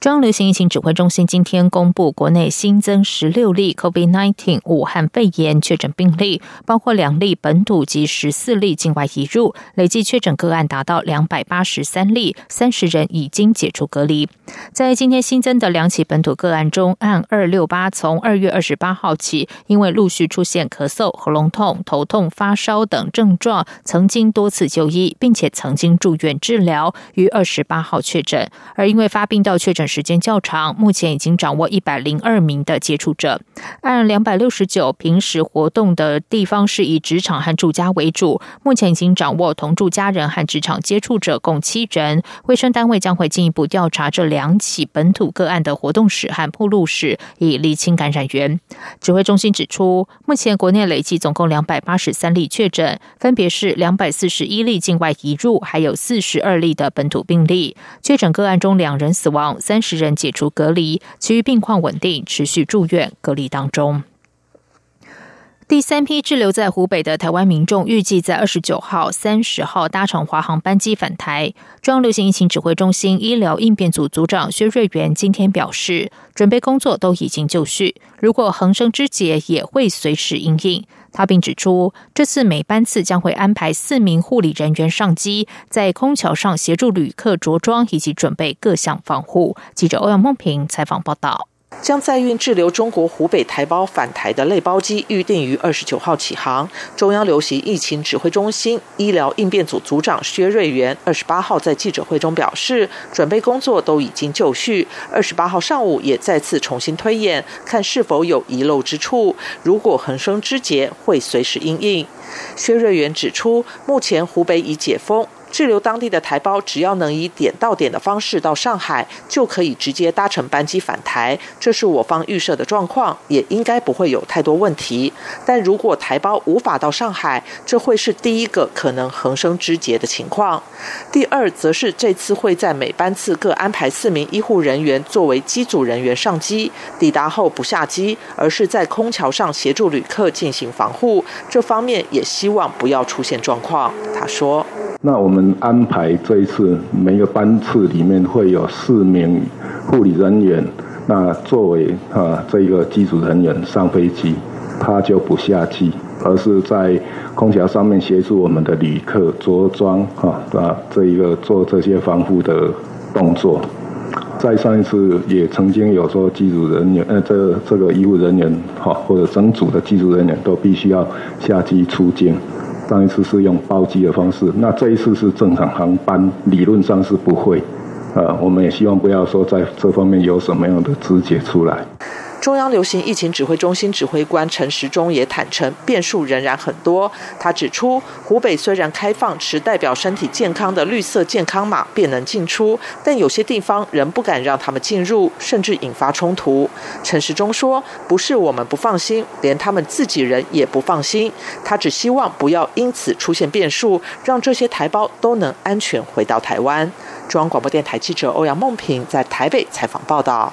中央流行疫情指挥中心今天公布，国内新增十六例 COVID-19 武汉肺炎确诊病例，包括两例本土及十四例境外移入，累计确诊个案达到两百八十三例，三十人已经解除隔离。在今天新增的两起本土个案中，案二六八从二月二十八号起，因为陆续出现咳嗽、喉咙痛、头痛、发烧等症状，曾经多次就医，并且曾经住院治疗，于二十八号确诊，而因为发病到确诊。时间较长，目前已经掌握一百零二名的接触者。按两百六十九平时活动的地方是以职场和住家为主，目前已经掌握同住家人和职场接触者共七人。卫生单位将会进一步调查这两起本土个案的活动史和铺路史，以厘清感染源。指挥中心指出，目前国内累计总共两百八十三例确诊，分别是两百四十一例境外移入，还有四十二例的本土病例。确诊个案中两人死亡，三。三十人解除隔离，其余病况稳定，持续住院隔离当中。第三批滞留在湖北的台湾民众，预计在二十九号、三十号搭乘华航班机返台。中央流行疫情指挥中心医疗应变组组长薛瑞元今天表示，准备工作都已经就绪，如果恒生枝节也会随时应应。他并指出，这次每班次将会安排四名护理人员上机，在空桥上协助旅客着装以及准备各项防护。记者欧阳梦平采访报道。将载运滞留中国湖北台胞返台的类包机预定于二十九号起航。中央流行疫情指挥中心医疗应变组组长薛瑞元二十八号在记者会中表示，准备工作都已经就绪。二十八号上午也再次重新推演，看是否有遗漏之处。如果横生枝节，会随时应应。薛瑞元指出，目前湖北已解封。滞留当地的台胞，只要能以点到点的方式到上海，就可以直接搭乘班机返台。这是我方预设的状况，也应该不会有太多问题。但如果台胞无法到上海，这会是第一个可能横生枝节的情况。第二，则是这次会在每班次各安排四名医护人员作为机组人员上机，抵达后不下机，而是在空桥上协助旅客进行防护。这方面也希望不要出现状况。他说：“那我们。”安排这一次每个班次里面会有四名护理人员，那作为啊这一个机组人员上飞机，他就不下机，而是在空调上面协助我们的旅客着装哈啊这一个做这些防护的动作。在上一次也曾经有说机组人员呃这这个医务人员哈或者整组的机组人员都必须要下机出境。上一次是用包机的方式，那这一次是正常航班，理论上是不会。呃，我们也希望不要说在这方面有什么样的肢解出来。中央流行疫情指挥中心指挥官陈时中也坦诚，变数仍然很多。他指出，湖北虽然开放持代表身体健康的绿色健康码便能进出，但有些地方仍不敢让他们进入，甚至引发冲突。陈时中说：“不是我们不放心，连他们自己人也不放心。他只希望不要因此出现变数，让这些台胞都能安全回到台湾。”中央广播电台记者欧阳梦平在台北采访报道。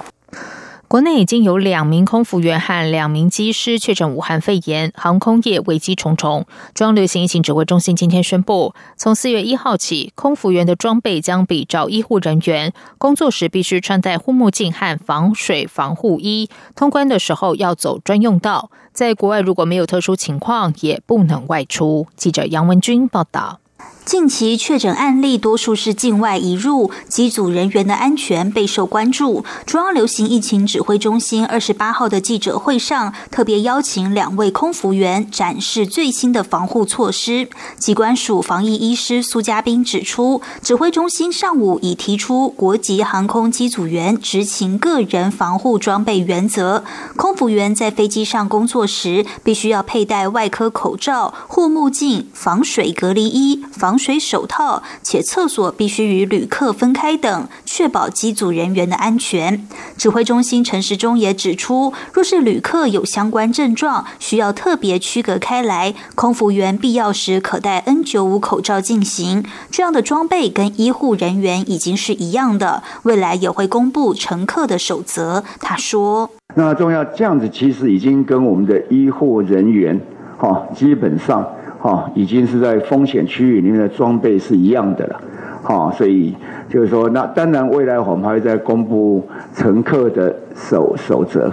国内已经有两名空服员和两名机师确诊武汉肺炎，航空业危机重重。中央流行疫情指挥中心今天宣布，从四月一号起，空服员的装备将比照医护人员，工作时必须穿戴护目镜和防水防护衣，通关的时候要走专用道。在国外如果没有特殊情况，也不能外出。记者杨文军报道。近期确诊案例多数是境外移入，机组人员的安全备受关注。中央流行疫情指挥中心二十八号的记者会上，特别邀请两位空服员展示最新的防护措施。机关署防疫医师苏家斌指出，指挥中心上午已提出国籍航空机组员执勤个人防护装备原则，空服员在飞机上工作时，必须要佩戴外科口罩、护目镜、防水隔离衣、防防水手套，且厕所必须与旅客分开等，确保机组人员的安全。指挥中心陈时中也指出，若是旅客有相关症状，需要特别区隔开来，空服员必要时可戴 N95 口罩进行。这样的装备跟医护人员已经是一样的，未来也会公布乘客的守则。他说：“那重要这样子，其实已经跟我们的医护人员。”哈，基本上哈已经是在风险区域里面的装备是一样的了，好，所以就是说，那当然未来我们还会再公布乘客的守守则。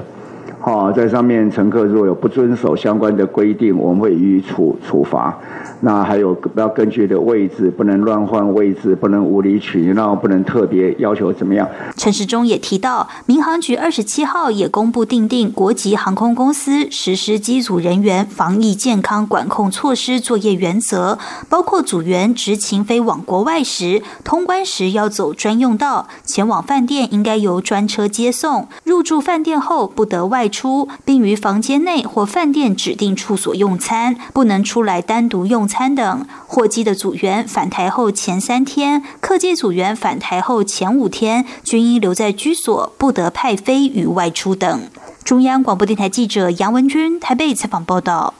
好，在上面乘客如果有不遵守相关的规定，我们会予以处处罚。那还有要根据的位置，不能乱换位置，不能无理取闹，不能特别要求怎么样。陈时中也提到，民航局二十七号也公布订定国籍航空公司实施机组人员防疫健康管控措施作业原则，包括组员执勤飞往国外时，通关时要走专用道，前往饭店应该由专车接送，入住饭店后不得外。出，并于房间内或饭店指定处所用餐，不能出来单独用餐等。货机的组员返台后前三天，客机组员返台后前五天，均应留在居所，不得派飞与外出等。中央广播电台记者杨文军台北采访报道。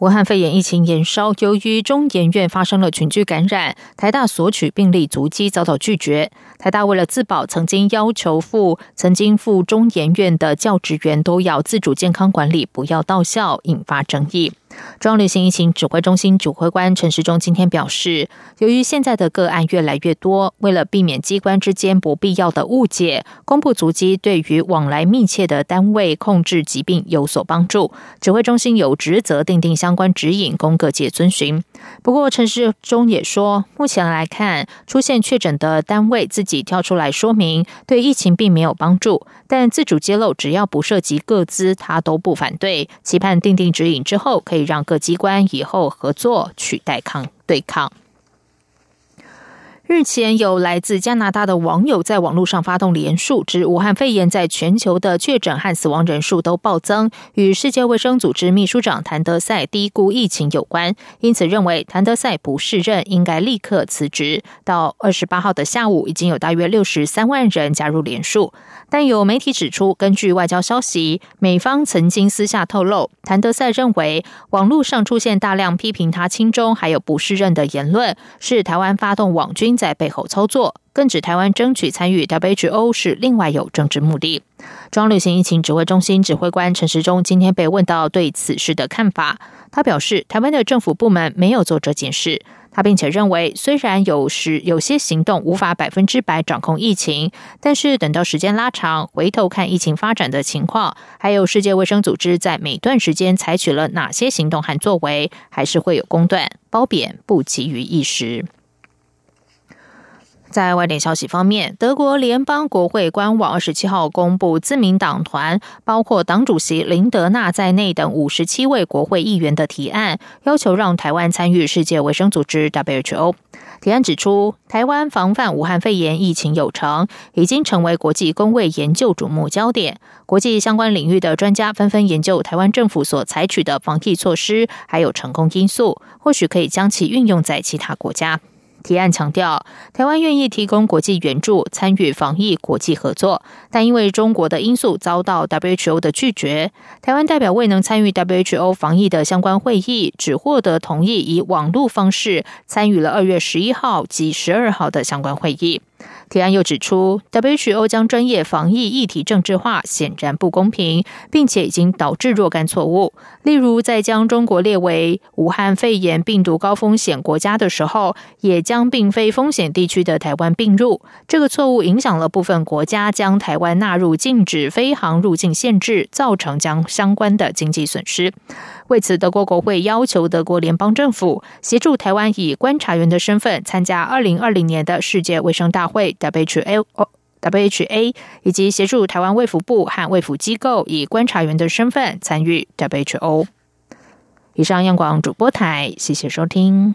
武汉肺炎疫情延烧，由于中研院发生了群聚感染，台大索取病例足迹遭到拒绝。台大为了自保，曾经要求赴曾经赴中研院的教职员都要自主健康管理，不要到校，引发争议。中央流行疫情指挥中心指挥官陈时中今天表示，由于现在的个案越来越多，为了避免机关之间不必要的误解，公布足迹对于往来密切的单位控制疾病有所帮助。指挥中心有职责订定相关指引，供各界遵循。不过，陈市中也说，目前来看，出现确诊的单位自己跳出来说明，对疫情并没有帮助。但自主揭露，只要不涉及各资，他都不反对。期盼定定指引之后，可以让各机关以后合作取代抗对抗。日前，有来自加拿大的网友在网络上发动连署，指武汉肺炎在全球的确诊和死亡人数都暴增，与世界卫生组织秘书长谭德赛低估疫情有关，因此认为谭德赛不适任，应该立刻辞职。到二十八号的下午，已经有大约六十三万人加入连署。但有媒体指出，根据外交消息，美方曾经私下透露，谭德赛认为网络上出现大量批评他亲中还有不适任的言论，是台湾发动网军在背后操作，更指台湾争取参与 WHO 是另外有政治目的。中央流行疫情指挥中心指挥官陈时中今天被问到对此事的看法，他表示，台湾的政府部门没有做这件事。他并且认为，虽然有时有些行动无法百分之百掌控疫情，但是等到时间拉长，回头看疫情发展的情况，还有世界卫生组织在每段时间采取了哪些行动和作为，还是会有公断褒贬，不急于一时。在外电消息方面，德国联邦国会官网二十七号公布，自民党团包括党主席林德纳在内等五十七位国会议员的提案，要求让台湾参与世界卫生组织 WHO。提案指出，台湾防范武汉肺炎疫情有成，已经成为国际公卫研究瞩目焦点。国际相关领域的专家纷纷研究台湾政府所采取的防疫措施，还有成功因素，或许可以将其运用在其他国家。提案强调，台湾愿意提供国际援助，参与防疫国际合作，但因为中国的因素遭到 WHO 的拒绝。台湾代表未能参与 WHO 防疫的相关会议，只获得同意以网络方式参与了二月十一号及十二号的相关会议。提案又指出，WHO 将专业防疫议题政治化，显然不公平，并且已经导致若干错误。例如，在将中国列为武汉肺炎病毒高风险国家的时候，也将并非风险地区的台湾并入。这个错误影响了部分国家将台湾纳入禁止飞航入境限制，造成将相关的经济损失。为此，德国国会要求德国联邦政府协助台湾以观察员的身份参加二零二零年的世界卫生大会 （WHO）。WHA 以及协助台湾卫福部和卫福机构以观察员的身份参与 WHO。以上，央广主播台，谢谢收听。